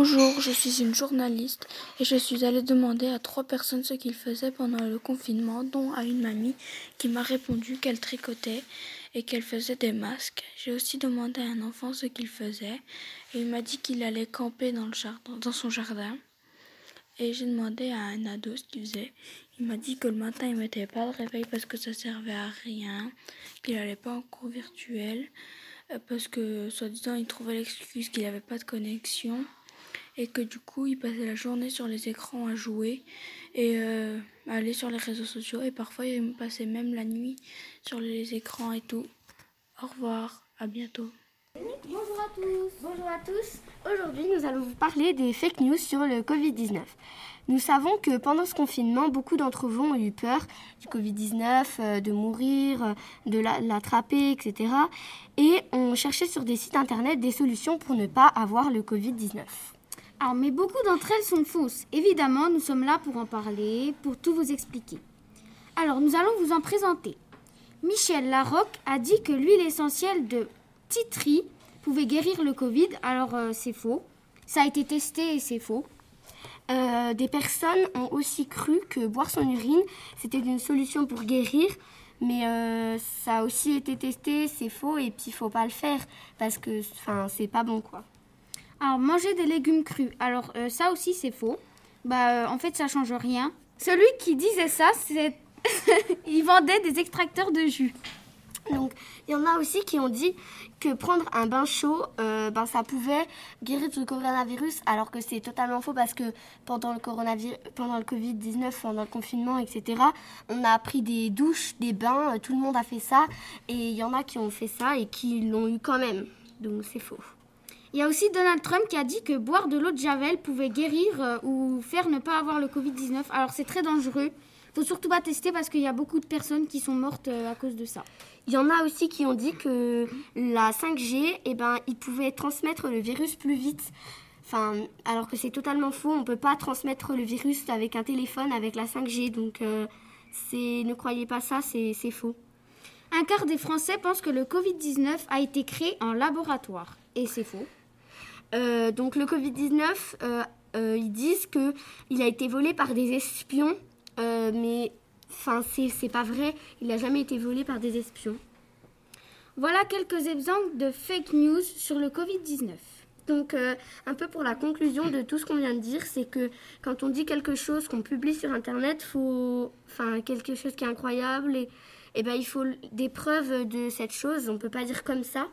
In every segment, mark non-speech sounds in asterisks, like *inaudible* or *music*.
Bonjour, je suis une journaliste et je suis allée demander à trois personnes ce qu'ils faisaient pendant le confinement, dont à une mamie qui m'a répondu qu'elle tricotait et qu'elle faisait des masques. J'ai aussi demandé à un enfant ce qu'il faisait et il m'a dit qu'il allait camper dans, le jardin, son jardin. Et j'ai demandé à un ado ce qu'il faisait. Il m'a dit que le matin il mettait pas de réveil parce que ça servait à rien, qu'il n'allait pas en cours virtuel euh, parce que soi-disant il trouvait l'excuse qu'il n'avait pas de connexion et que du coup il passait la journée sur les écrans à jouer et euh, à aller sur les réseaux sociaux et parfois il passait même la nuit sur les écrans et tout. Au revoir, à bientôt. Bonjour à tous. Bonjour à tous. Aujourd'hui, nous allons vous parler des fake news sur le Covid-19. Nous savons que pendant ce confinement, beaucoup d'entre vous ont eu peur du Covid-19, euh, de mourir, euh, de l'attraper, etc. Et ont cherché sur des sites internet des solutions pour ne pas avoir le Covid-19. Alors, mais beaucoup d'entre elles sont fausses. Évidemment, nous sommes là pour en parler, pour tout vous expliquer. Alors, nous allons vous en présenter. Michel Larocque a dit que l'huile essentielle de titri pouvait guérir le Covid. Alors, euh, c'est faux. Ça a été testé et c'est faux. Euh, des personnes ont aussi cru que boire son urine, c'était une solution pour guérir. Mais euh, ça a aussi été testé, c'est faux et puis il faut pas le faire parce que c'est pas bon quoi. Alors, manger des légumes crus. Alors, euh, ça aussi, c'est faux. Bah, euh, en fait, ça change rien. Celui qui disait ça, c'est. *laughs* il vendait des extracteurs de jus. Donc, il y en a aussi qui ont dit que prendre un bain chaud, euh, ben, ça pouvait guérir du coronavirus, alors que c'est totalement faux parce que pendant le, coronavirus, pendant le Covid-19, pendant le confinement, etc., on a pris des douches, des bains, tout le monde a fait ça, et il y en a qui ont fait ça et qui l'ont eu quand même. Donc, c'est faux. Il y a aussi Donald Trump qui a dit que boire de l'eau de Javel pouvait guérir euh, ou faire ne pas avoir le Covid-19. Alors c'est très dangereux. Faut surtout pas tester parce qu'il y a beaucoup de personnes qui sont mortes euh, à cause de ça. Il y en a aussi qui ont dit que la 5G, eh ben, il pouvait transmettre le virus plus vite. Enfin, alors que c'est totalement faux. On ne peut pas transmettre le virus avec un téléphone, avec la 5G. Donc, euh, c'est, ne croyez pas ça, c'est, c'est faux. Un quart des Français pensent que le Covid-19 a été créé en laboratoire. Et c'est faux. Euh, donc le Covid-19, euh, euh, ils disent que il a été volé par des espions, mais enfin c'est pas vrai, il n'a jamais été volé par des espions. Voilà quelques exemples de fake news sur le Covid-19. Donc, un peu pour la conclusion de tout ce qu'on vient de dire, c'est que quand on dit quelque chose qu'on publie sur Internet, faut, enfin, quelque chose qui est incroyable, et, et ben, il faut des preuves de cette chose. On ne peut pas dire comme ça.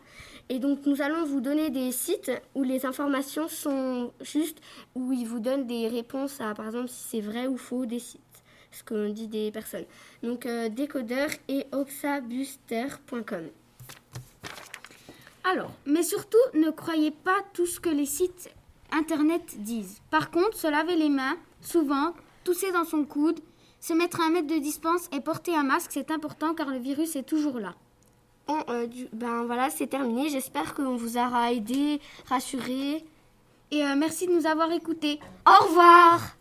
Et donc, nous allons vous donner des sites où les informations sont justes, où ils vous donnent des réponses à, par exemple, si c'est vrai ou faux des sites, ce qu'on dit des personnes. Donc, euh, décodeur et oxabuster.com. Alors, mais surtout, ne croyez pas tout ce que les sites internet disent. Par contre, se laver les mains, souvent, tousser dans son coude, se mettre à un mètre de distance et porter un masque, c'est important car le virus est toujours là. Bon, euh, ben voilà, c'est terminé. J'espère qu'on vous aura aidé, rassuré. Et euh, merci de nous avoir écoutés. Au revoir.